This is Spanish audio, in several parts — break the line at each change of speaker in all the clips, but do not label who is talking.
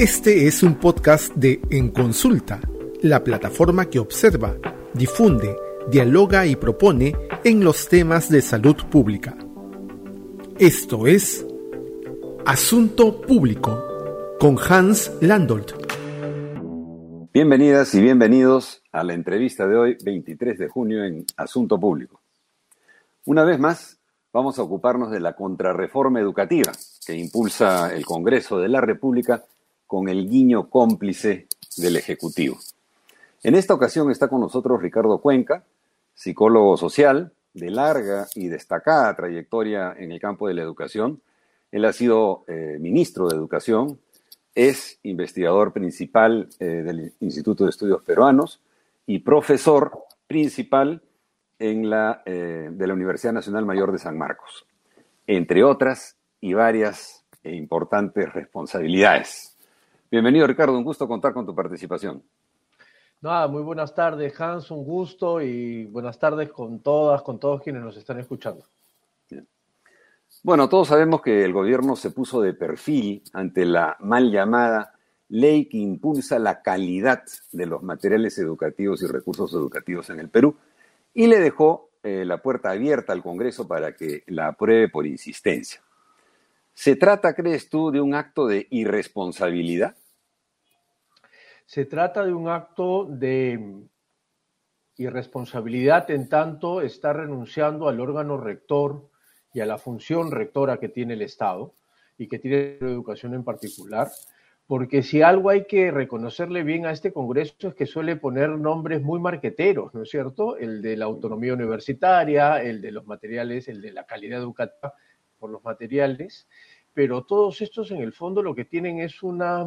Este es un podcast de En Consulta, la plataforma que observa, difunde, dialoga y propone en los temas de salud pública. Esto es Asunto Público con Hans Landolt.
Bienvenidas y bienvenidos a la entrevista de hoy, 23 de junio, en Asunto Público. Una vez más, vamos a ocuparnos de la contrarreforma educativa que impulsa el Congreso de la República con el guiño cómplice del Ejecutivo. En esta ocasión está con nosotros Ricardo Cuenca, psicólogo social de larga y destacada trayectoria en el campo de la educación. Él ha sido eh, ministro de Educación, es investigador principal eh, del Instituto de Estudios Peruanos y profesor principal en la, eh, de la Universidad Nacional Mayor de San Marcos, entre otras y varias e importantes responsabilidades. Bienvenido, Ricardo. Un gusto contar con tu participación.
Nada, muy buenas tardes, Hans. Un gusto y buenas tardes con todas, con todos quienes nos están escuchando.
Bueno, todos sabemos que el gobierno se puso de perfil ante la mal llamada ley que impulsa la calidad de los materiales educativos y recursos educativos en el Perú y le dejó eh, la puerta abierta al Congreso para que la apruebe por insistencia. ¿Se trata, crees tú, de un acto de irresponsabilidad?
Se trata de un acto de irresponsabilidad en tanto está renunciando al órgano rector y a la función rectora que tiene el Estado y que tiene la educación en particular, porque si algo hay que reconocerle bien a este Congreso es que suele poner nombres muy marqueteros, ¿no es cierto? El de la autonomía universitaria, el de los materiales, el de la calidad educativa por los materiales, pero todos estos en el fondo lo que tienen es una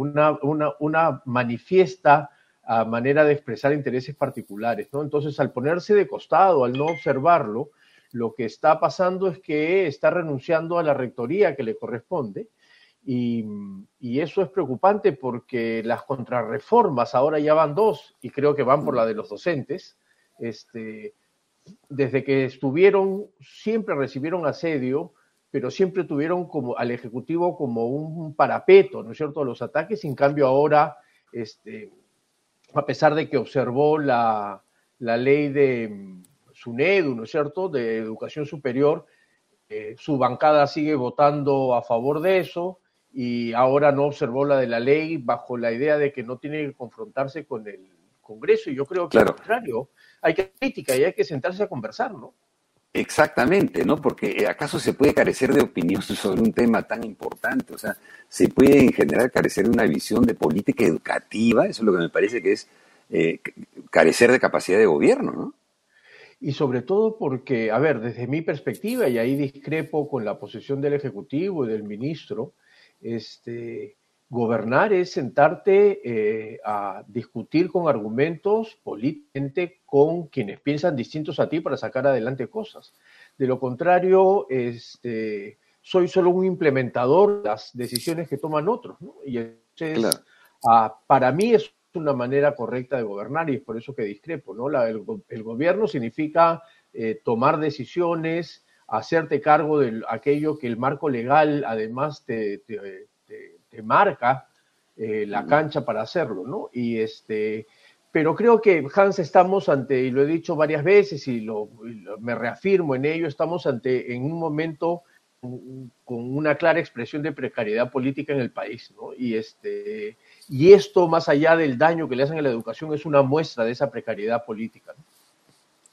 una, una, manifiesta ah, manera de expresar intereses particulares, ¿no? Entonces, al ponerse de costado, al no observarlo, lo que está pasando es que está renunciando a la rectoría que le corresponde y, eso es preocupante porque las contrarreformas ahora ya van dos y creo que van por la de los docentes. Este, desde que estuvieron, siempre recibieron asedio, pero siempre tuvieron como al Ejecutivo como un parapeto, ¿no es cierto?, los ataques, en cambio ahora, este, a pesar de que observó la, ley de mm, SUNEDU, ¿no es cierto?, de educación superior, eh, su bancada sigue votando a favor de eso y ahora no observó la de la ley bajo la idea de que no tiene que confrontarse con el Congreso y yo creo que al contrario, hay que crítica y hay que sentarse a conversar, ¿no?
Exactamente, ¿no? Porque eh, acaso se puede carecer de opinión sobre un tema tan importante, o sea, se puede en general carecer de una visión de política educativa, eso es lo que me parece que es eh, carecer de capacidad de gobierno, ¿no?
Y sobre todo porque, a ver, desde mi perspectiva, y ahí discrepo con la posición del Ejecutivo y del ministro, este, Gobernar es sentarte eh, a discutir con argumentos políticamente con quienes piensan distintos a ti para sacar adelante cosas. De lo contrario, este, soy solo un implementador de las decisiones que toman otros. Y entonces, ah, para mí es una manera correcta de gobernar y es por eso que discrepo. ¿no? el, gobierno significa eh, tomar decisiones, hacerte cargo de aquello que el marco legal además te te marca eh, la cancha para hacerlo, ¿no? Y este, pero creo que Hans estamos ante, y lo he dicho varias veces y, lo, me reafirmo en ello, estamos ante en un momento con una clara expresión de precariedad política en el país, ¿no? Y este, y esto más allá del daño que le hacen a la educación es una muestra de esa precariedad política. ¿no?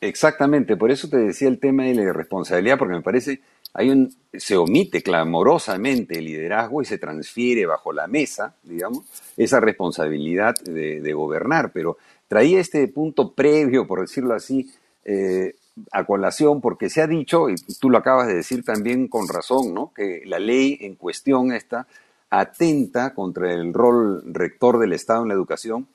Exactamente, por eso te decía el tema de la irresponsabilidad, porque me parece hay un, se omite clamorosamente el liderazgo y se transfiere bajo la mesa, digamos, esa responsabilidad de, gobernar. Pero traía este punto previo, por decirlo así, eh, a colación, porque se ha dicho, y tú lo acabas de decir también con razón, ¿no? que la ley en cuestión esta atenta contra el rol rector del Estado en la educación,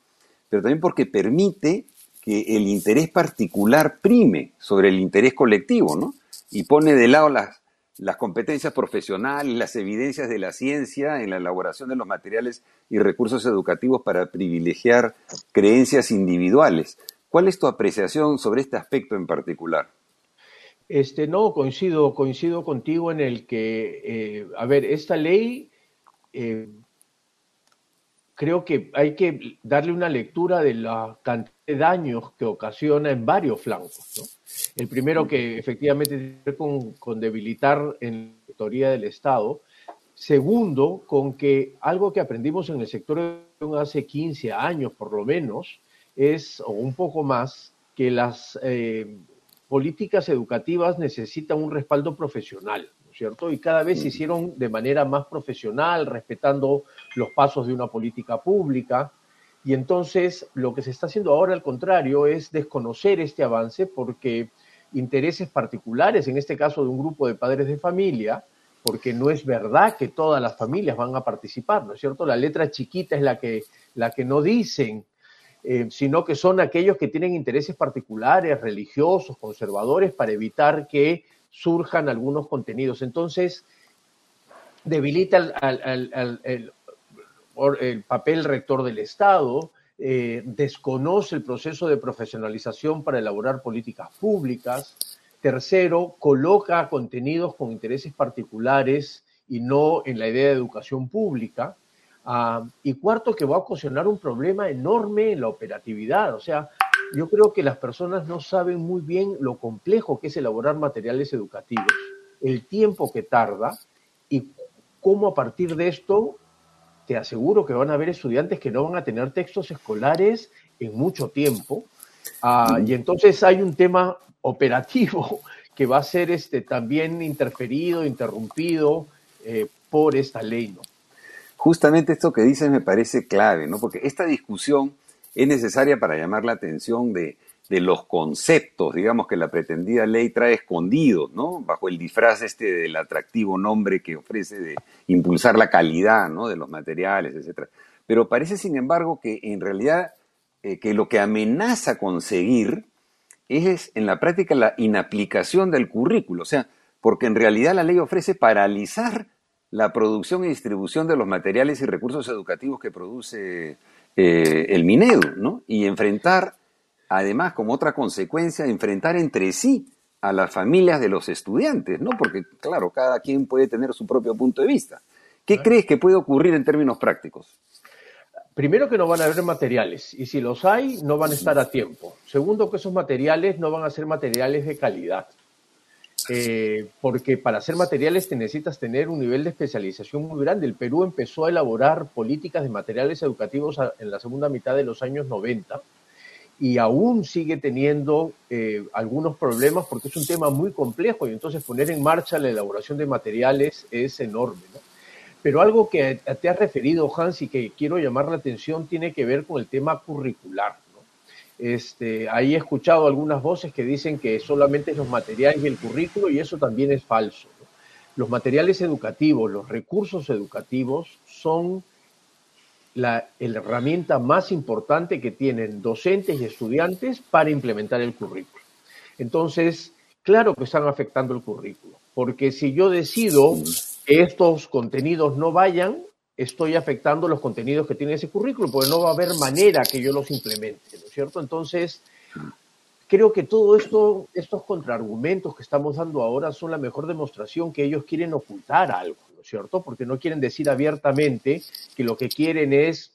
pero también porque permite que el interés particular prime sobre el interés colectivo, ¿no? Y pone de lado las las competencias profesionales, las evidencias de la ciencia en la elaboración de los materiales y recursos educativos para privilegiar creencias individuales. ¿Cuál es tu apreciación sobre este aspecto en particular?
Este, no, coincido, coincido contigo en el que, eh, a ver, esta ley eh, creo que hay que darle una lectura de la cantidad de daños que ocasiona en varios flancos. El primero que efectivamente tiene que ver con, debilitar en la teoría del Estado. Segundo, con que algo que aprendimos en el sector hace 15 años por lo menos, es, o un poco más, que las eh, políticas educativas necesitan un respaldo profesional. ¿cierto? Y cada vez se hicieron de manera más profesional, respetando los pasos de una política pública. Y entonces lo que se está haciendo ahora, al contrario, es desconocer este avance porque intereses particulares, en este caso de un grupo de padres de familia, porque no es verdad que todas las familias van a participar, ¿no es cierto? La letra chiquita es la que, la que no dicen, eh, sino que son aquellos que tienen intereses particulares, religiosos, conservadores, para evitar que surjan algunos contenidos. Entonces, debilita el, papel rector del Estado, eh, desconoce el proceso de profesionalización para elaborar políticas públicas. Tercero, coloca contenidos con intereses particulares y no en la idea de educación pública. Ah, y cuarto, que va a ocasionar un problema enorme en la operatividad. O sea, yo creo que las personas no saben muy bien lo complejo que es elaborar materiales educativos, el tiempo que tarda y cómo a partir de esto te aseguro que van a haber estudiantes que no van a tener textos escolares en mucho tiempo. Ah, y entonces hay un tema operativo que va a ser este, también interferido, interrumpido eh, por esta ley. ¿no?
Justamente esto que dices me parece clave, ¿no? porque esta discusión es necesaria para llamar la atención de, los conceptos, digamos, que la pretendida ley trae escondidos, ¿no? Bajo el disfraz este del atractivo nombre que ofrece de impulsar la calidad, ¿no? De los materiales, etc. Pero parece, sin embargo, que en realidad eh, que lo que amenaza conseguir es en la práctica la inaplicación del currículo, o sea, porque en realidad la ley ofrece paralizar la producción y distribución de los materiales y recursos educativos que produce eh, el Minedu, ¿no? Y enfrentar, además, como otra consecuencia, enfrentar entre sí a las familias de los estudiantes, ¿no? Porque, claro, cada quien puede tener su propio punto de vista. ¿Qué crees que puede ocurrir en términos prácticos?
Primero que no van a haber materiales y si los hay no van a estar a tiempo. Segundo que esos materiales no van a ser materiales de calidad. Eh, porque para hacer materiales te necesitas tener un nivel de especialización muy grande. El Perú empezó a elaborar políticas de materiales educativos en la segunda mitad de los años 90 y aún sigue teniendo eh, algunos problemas porque es un tema muy complejo y entonces poner en marcha la elaboración de materiales es enorme. Pero algo que te has referido, Hans, y que quiero llamar la atención tiene que ver con el tema curricular. Este, ahí he escuchado algunas voces que dicen que solamente los materiales y el currículo, y eso también es falso. Los materiales educativos, los recursos educativos son la, herramienta más importante que tienen docentes y estudiantes para implementar el currículo. Entonces, claro que están afectando el currículo, porque si yo decido que estos contenidos no vayan, estoy afectando los contenidos que tiene ese currículo, porque no va a haber manera que yo los implemente, ¿no es cierto? Entonces, creo que todo esto, estos contraargumentos que estamos dando ahora son la mejor demostración que ellos quieren ocultar algo, ¿no es cierto? Porque no quieren decir abiertamente que lo que quieren es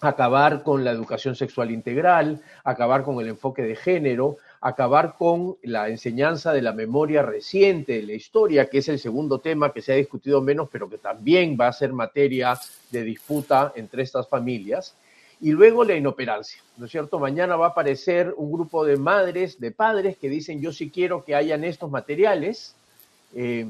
acabar con la educación sexual integral, acabar con el enfoque de género, acabar con la enseñanza de la memoria reciente de la historia, que es el segundo tema que se ha discutido menos, pero que también va a ser materia de disputa entre estas familias. Y luego la inoperancia, ¿no es cierto? Mañana va a aparecer un grupo de madres, de padres que dicen yo sí quiero que hayan estos materiales. Eh,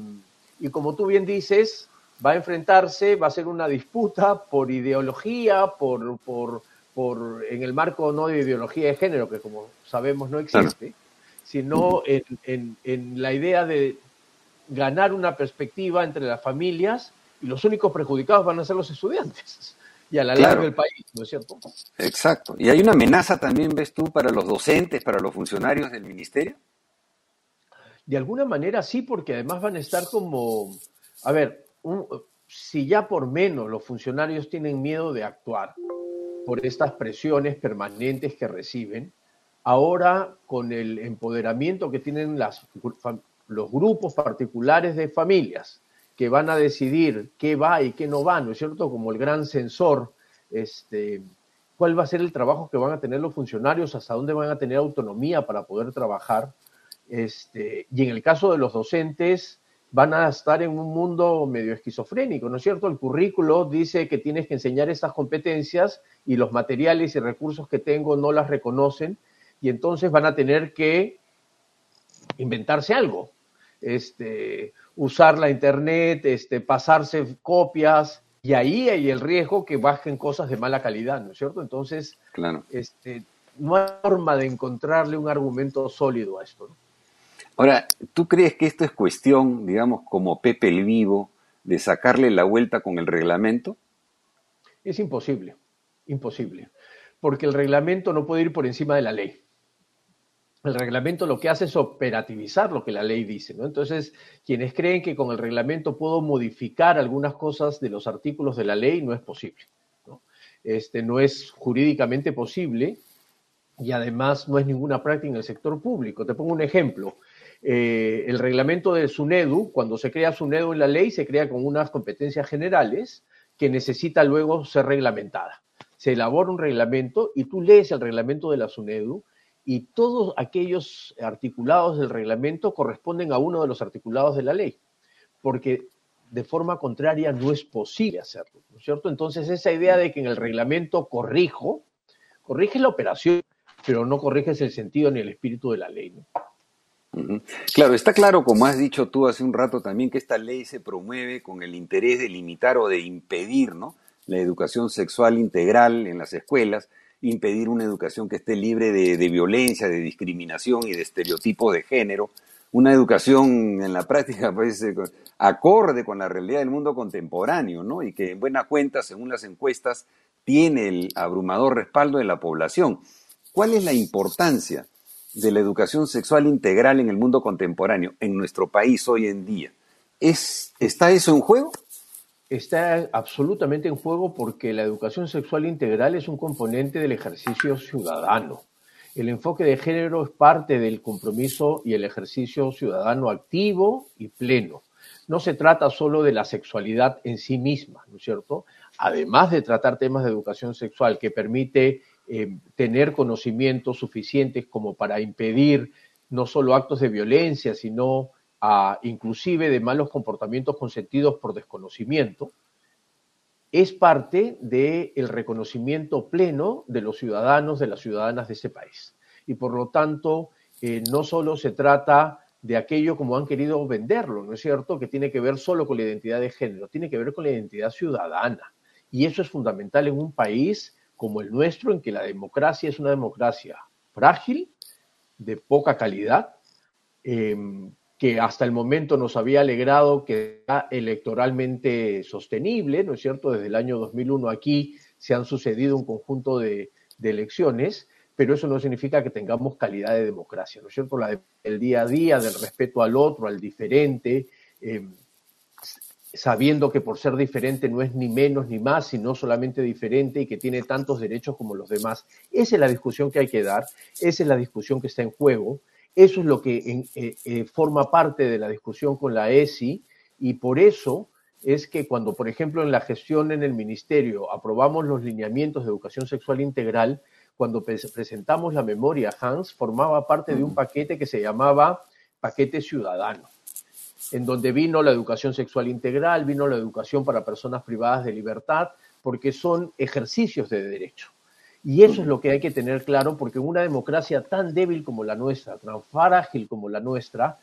y como tú bien dices, va a enfrentarse, va a ser una disputa por ideología, por, por por, en el marco no de ideología de género, que como sabemos no existe, sino en, en, la idea de ganar una perspectiva entre las familias y los únicos perjudicados van a ser los estudiantes y a la larga del país, ¿no es cierto?
Exacto. ¿Y hay una amenaza también, ves tú, para los docentes, para los funcionarios del ministerio?
De alguna manera sí, porque además van a estar como, a ver, si ya por menos los funcionarios tienen miedo de actuar, por estas presiones permanentes que reciben, ahora con el empoderamiento que tienen los grupos particulares de familias que van a decidir qué va y qué no va, ¿no es cierto? Como el gran censor, este, cuál va a ser el trabajo que van a tener los funcionarios, hasta dónde van a tener autonomía para poder trabajar. Este, y en el caso de los docentes, van a estar en un mundo medio esquizofrénico, ¿no es cierto? El currículo dice que tienes que enseñar estas competencias y los materiales y recursos que tengo no las reconocen y entonces van a tener que inventarse algo, este, usar la internet, este, pasarse copias y ahí hay el riesgo que bajen cosas de mala calidad, ¿no es cierto? Entonces, claro. este, no hay forma de encontrarle un argumento sólido a esto. ¿no?
Ahora, ¿tú crees que esto es cuestión, digamos, como Pepe el Vivo, de sacarle la vuelta con el reglamento?
Es imposible, imposible, porque el reglamento no puede ir por encima de la ley. El reglamento lo que hace es operativizar lo que la ley dice, ¿no? Entonces, quienes creen que con el reglamento puedo modificar algunas cosas de los artículos de la ley, no es posible. ¿no? Este, no es jurídicamente posible y además no es ninguna práctica en el sector público. Te pongo un ejemplo. Eh, el reglamento de SUNEDU, cuando se crea SUNEDU en la ley, se crea con unas competencias generales que necesita luego ser reglamentada. Se elabora un reglamento y tú lees el reglamento de la SUNEDU y todos aquellos articulados del reglamento corresponden a uno de los articulados de la ley, porque de forma contraria no es posible hacerlo, ¿no es cierto? Entonces esa idea de que en el reglamento corrijo, corrige la operación, pero no corriges el sentido ni el espíritu de la ley. ¿no?
Claro, está claro, como has dicho tú hace un rato también, que esta ley se promueve con el interés de limitar o de impedir ¿no? la educación sexual integral en las escuelas, impedir una educación que esté libre de, violencia, de discriminación y de estereotipos de género, una educación en la práctica pues, eh, acorde con la realidad del mundo contemporáneo, ¿no? Y que en buena cuenta, según las encuestas, tiene el abrumador respaldo de la población. ¿Cuál es la importancia de la educación sexual integral en el mundo contemporáneo, en nuestro país hoy en día. ¿Es, ¿Está eso en juego?
Está absolutamente en juego porque la educación sexual integral es un componente del ejercicio ciudadano. El enfoque de género es parte del compromiso y el ejercicio ciudadano activo y pleno. No se trata solo de la sexualidad en sí misma, ¿no es cierto? Además de tratar temas de educación sexual que permite eh, tener conocimientos suficientes como para impedir no solo actos de violencia, sino a, inclusive de malos comportamientos consentidos por desconocimiento, es parte del reconocimiento pleno de los ciudadanos, de las ciudadanas de ese país. Y por lo tanto, eh, no solo se trata de aquello como han querido venderlo, ¿no es cierto?, que tiene que ver solo con la identidad de género, tiene que ver con la identidad ciudadana. Y eso es fundamental en un país como el nuestro, en que la democracia es una democracia frágil, de poca calidad, em, que hasta el momento nos había alegrado que era electoralmente sostenible, ¿no es cierto? Desde el año 2001 aquí se han sucedido un conjunto de, elecciones, pero eso no significa que tengamos calidad de democracia, ¿no es cierto? La del día a día, del respeto al otro, al diferente, em, sabiendo que por ser diferente no es ni menos ni más, sino solamente diferente y que tiene tantos derechos como los demás. Esa es la discusión que hay que dar, esa es la discusión que está en juego, eso es lo que eh, eh, forma parte de la discusión con la ESI y por eso es que cuando, por ejemplo, en la gestión en el ministerio aprobamos los lineamientos de educación sexual integral, cuando presentamos la memoria, Hans formaba parte de un paquete que se llamaba paquete ciudadano en donde vino la educación sexual integral, vino la educación para personas privadas de libertad, porque son ejercicios de derecho. Y eso es lo que hay que tener claro, porque una democracia tan débil como la nuestra, tan frágil como la nuestra,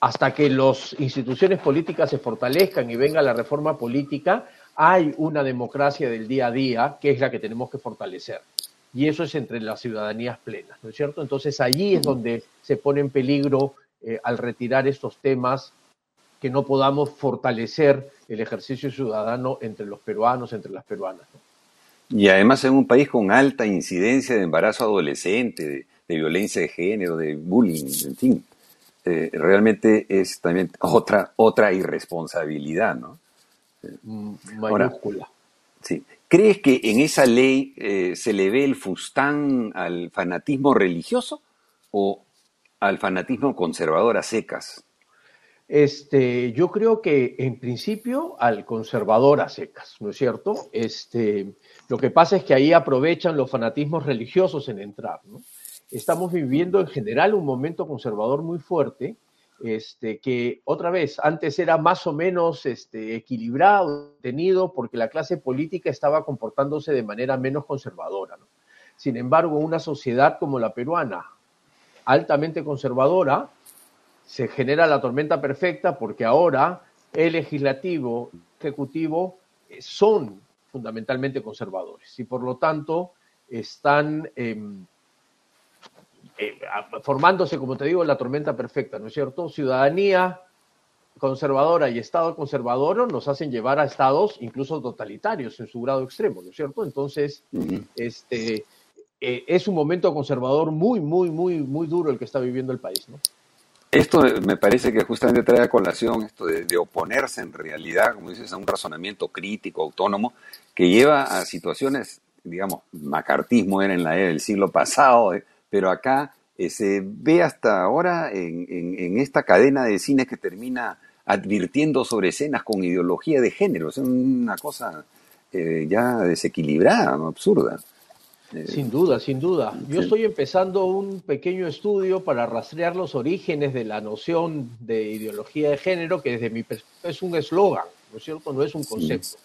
hasta que las instituciones políticas se fortalezcan y venga la reforma política, hay una democracia del día a día que es la que tenemos que fortalecer. Y eso es entre las ciudadanías plenas, ¿no es cierto? Entonces allí es donde se pone en peligro eh, al retirar estos temas que no podamos fortalecer el ejercicio ciudadano entre los peruanos, entre las peruanas.
Y además en un país con alta incidencia de embarazo adolescente, de, violencia de género, de bullying, en fin, eh, realmente es también otra, otra irresponsabilidad, ¿no?
Mm, mayúscula.
sí. ¿Crees que en esa ley eh, se le ve el fustán al fanatismo religioso o al fanatismo conservador a secas?
Este, yo creo que en principio al conservador a secas, ¿no es cierto? Este, lo que pasa es que ahí aprovechan los fanatismos religiosos en entrar, ¿no? Estamos viviendo en general un momento conservador muy fuerte, este, que otra vez antes era más o menos este, equilibrado, tenido, porque la clase política estaba comportándose de manera menos conservadora. ¿no? Sin embargo, una sociedad como la peruana, altamente conservadora, se genera la tormenta perfecta porque ahora el legislativo, el ejecutivo eh, son fundamentalmente conservadores y por lo tanto están em, eh, formándose, como te digo, la tormenta perfecta, ¿no es cierto? Ciudadanía conservadora y Estado conservador nos hacen llevar a estados incluso totalitarios en su grado extremo, ¿no es cierto? Entonces, este, eh, es un momento conservador muy, muy, muy, muy duro el que está viviendo el país, ¿no?
Esto me parece que justamente trae a colación esto de, oponerse en realidad, como dices, a un razonamiento crítico, autónomo, que lleva a situaciones, digamos, macartismo era en la era del siglo pasado, eh, pero acá eh, se ve hasta ahora en, esta cadena de cines que termina advirtiendo sobre escenas con ideología de género. Es una cosa eh, ya desequilibrada, absurda.
Sin duda, sin duda. Yo estoy empezando un pequeño estudio para rastrear los orígenes de la noción de ideología de género, que desde mi perspectiva es un eslogan, ¿no es cierto? No es un concepto.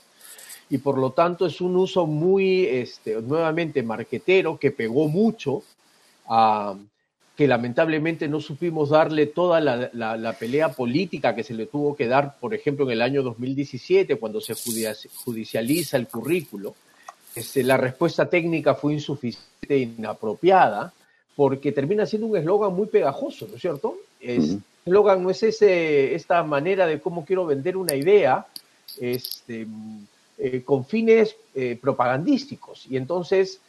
Y por lo tanto es un uso muy, este, nuevamente, marquetero, que pegó mucho, que lamentablemente no supimos darle toda la, la, pelea política que se le tuvo que dar, por ejemplo, en el año 2017, cuando se judicializa el currículo este, la respuesta técnica fue insuficiente e inapropiada, porque termina siendo un eslogan muy pegajoso, ¿no es cierto? El eslogan no es ese, esta manera de cómo quiero vender una idea este, eh, con fines eh, propagandísticos. Y entonces,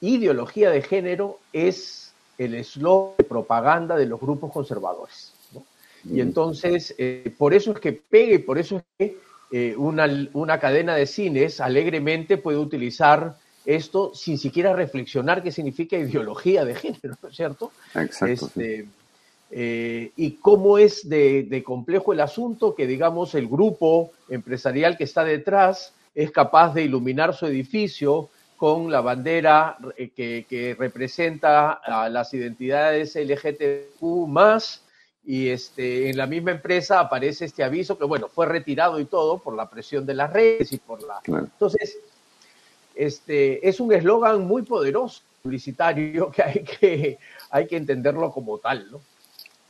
ideología de género es el eslogan de propaganda de los grupos conservadores. Y entonces, eh, por eso es que pega y por eso es que eh, una, cadena de cines alegremente puede utilizar esto sin siquiera reflexionar qué significa ideología de género, ¿no es cierto?
Exacto.
Este, eh, y cómo es de, complejo el asunto que, digamos, el grupo empresarial que está detrás es capaz de iluminar su edificio con la bandera eh, que, que representa a las identidades LGTQ más y este, en la misma empresa aparece este aviso que, bueno, fue retirado y todo por la presión de las redes y por la... Entonces, este, es un eslogan muy poderoso, publicitario, que hay, que hay que entenderlo como tal, ¿no?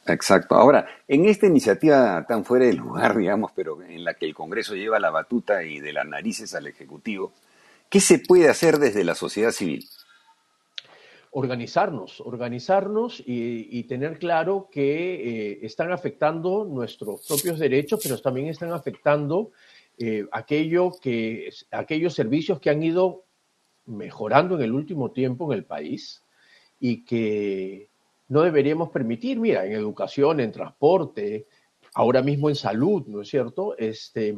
Exacto. Ahora, en esta iniciativa tan fuera de lugar, digamos, pero en la que el Congreso lleva la batuta y de las narices al Ejecutivo, ¿qué se puede hacer desde la sociedad civil?
Organizarnos, organizarnos y, tener claro que eh, están afectando nuestros propios derechos, pero también están afectando eh, que, aquellos servicios que han ido mejorando en el último tiempo en el país y que no deberíamos permitir, mira, en educación, en transporte, ahora mismo en salud, ¿no es cierto? Este,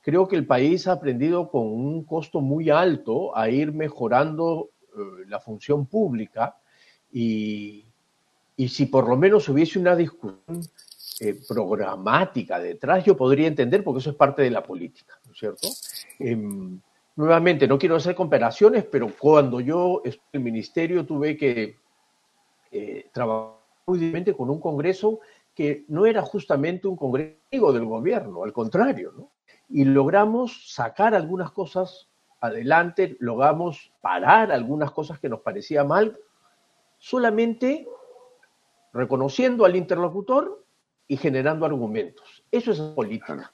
creo que el país ha aprendido con un costo muy alto a ir mejorando la función pública y, si por lo menos hubiese una discusión eh, programática detrás, yo podría entender, porque eso es parte de la política, ¿no es cierto? Em, nuevamente, no quiero hacer comparaciones, pero cuando yo estuve en el ministerio tuve que eh, trabajar muy con un Congreso que no era justamente un Congreso del gobierno, al contrario, ¿no? Y logramos sacar algunas cosas adelante, logramos parar algunas cosas que nos parecía mal, solamente reconociendo al interlocutor y generando argumentos. Eso es política.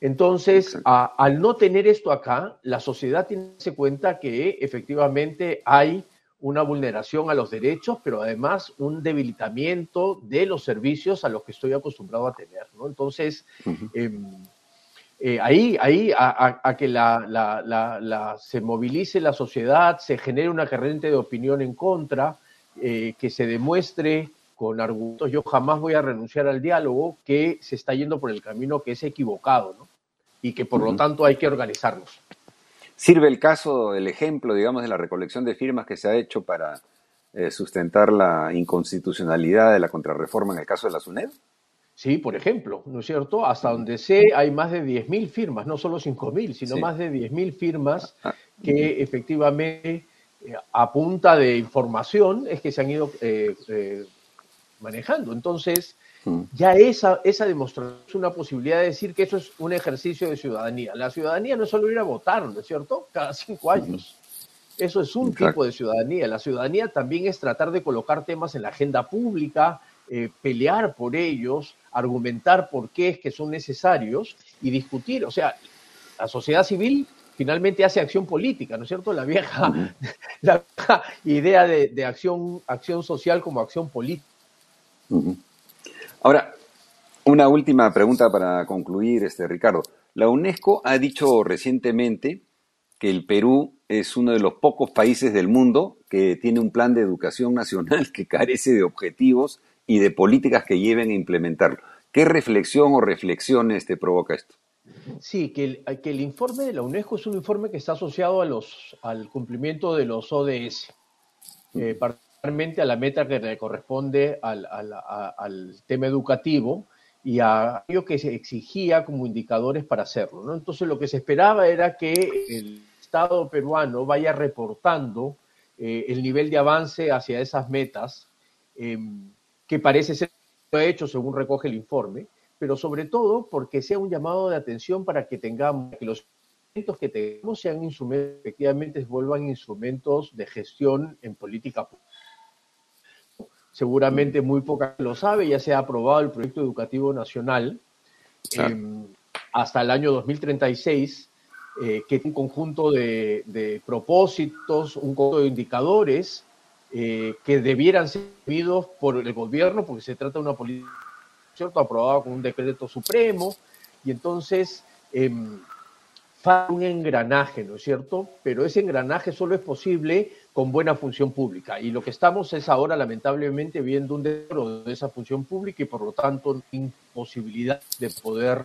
Entonces, al no tener esto acá, la sociedad tiene que darse cuenta que efectivamente hay una vulneración a los derechos, pero además un debilitamiento de los servicios a los que estoy acostumbrado a tener. ¿no? Entonces, eh, ahí, ahí a, que la, se movilice la sociedad, se genere una corriente de opinión en contra, eh, que se demuestre con argumentos, yo jamás voy a renunciar al diálogo, que se está yendo por el camino que es equivocado, ¿no? Y que por lo tanto hay que organizarnos.
¿Sirve el caso, el ejemplo, digamos, de la recolección de firmas que se ha hecho para eh, sustentar la inconstitucionalidad de la contrarreforma en el caso de la SUNED?
Sí, por ejemplo, ¿no es cierto? Hasta donde sé hay más de 10.000 firmas, no solo 5.000, sino más de 10.000 firmas ah, que efectivamente eh, a punta de información es que se han ido eh, eh, manejando. Entonces, ya esa, esa demostración es una posibilidad de decir que eso es un ejercicio de ciudadanía. La ciudadanía no es solo ir a votar, ¿no es cierto? Cada cinco años. Eso es un tipo de ciudadanía. La ciudadanía también es tratar de colocar temas en la agenda pública, pelear por ellos, argumentar por qué es que son necesarios y discutir. O sea, la sociedad civil finalmente hace acción política, ¿no es cierto? La vieja, la idea de, acción, acción social como acción política.
Ahora, una última pregunta para concluir, este, Ricardo. La UNESCO ha dicho recientemente que el Perú es uno de los pocos países del mundo que tiene un plan de educación nacional que carece de objetivos y de políticas que lleven a implementarlo. ¿Qué reflexión o reflexiones te provoca esto?
Sí, que el, que el, informe de la UNESCO es un informe que está asociado a los, al cumplimiento de los ODS, eh, particularmente a la meta que le corresponde al, al, tema educativo y a aquello que se exigía como indicadores para hacerlo. ¿no? Entonces lo que se esperaba era que el Estado peruano vaya reportando eh, el nivel de avance hacia esas metas, em, que parece ser hecho según recoge el informe, pero sobre todo porque sea un llamado de atención para que tengamos, que los instrumentos que tengamos sean instrumentos, efectivamente vuelvan instrumentos de gestión en política pública. Seguramente muy poca lo sabe, ya se ha aprobado el proyecto educativo nacional em, hasta el año 2036, eh, que es un conjunto de, propósitos, un conjunto de indicadores eh, que debieran ser vividos por el gobierno, porque se trata de una política ¿cierto? Aprobado con un decreto supremo, y entonces eh, falta un engranaje, ¿no es cierto? Pero ese engranaje solo es posible con buena función pública, y lo que estamos es ahora lamentablemente viendo un deterioro de esa función pública y por lo tanto imposibilidad de poder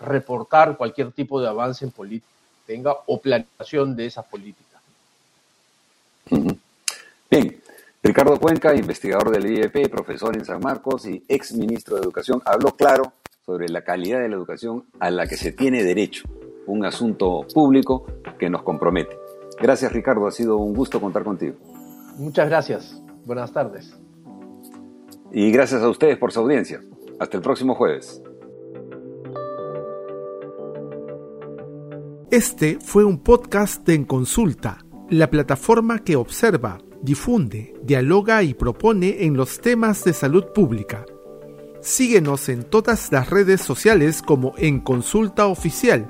reportar cualquier tipo de avance en política tenga o planificación de esa política.
Bien, Ricardo Cuenca, investigador del IEP, profesor en San Marcos y ex ministro de Educación, habló claro sobre la calidad de la educación a la que se tiene derecho, un asunto público que nos compromete. Gracias Ricardo, ha sido un gusto contar contigo.
Muchas gracias, buenas tardes.
Y gracias a ustedes por su audiencia. Hasta el próximo jueves.
Este fue un podcast de En Consulta, la plataforma que observa difunde, dialoga y propone en los temas de salud pública. Síguenos en todas las redes sociales como en Consulta Oficial.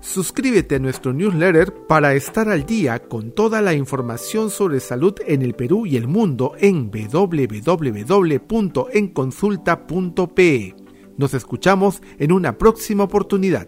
Suscríbete a nuestro newsletter para estar al día con toda la información sobre salud en el Perú y el mundo en www.enconsulta.pe. Nos escuchamos en una próxima oportunidad.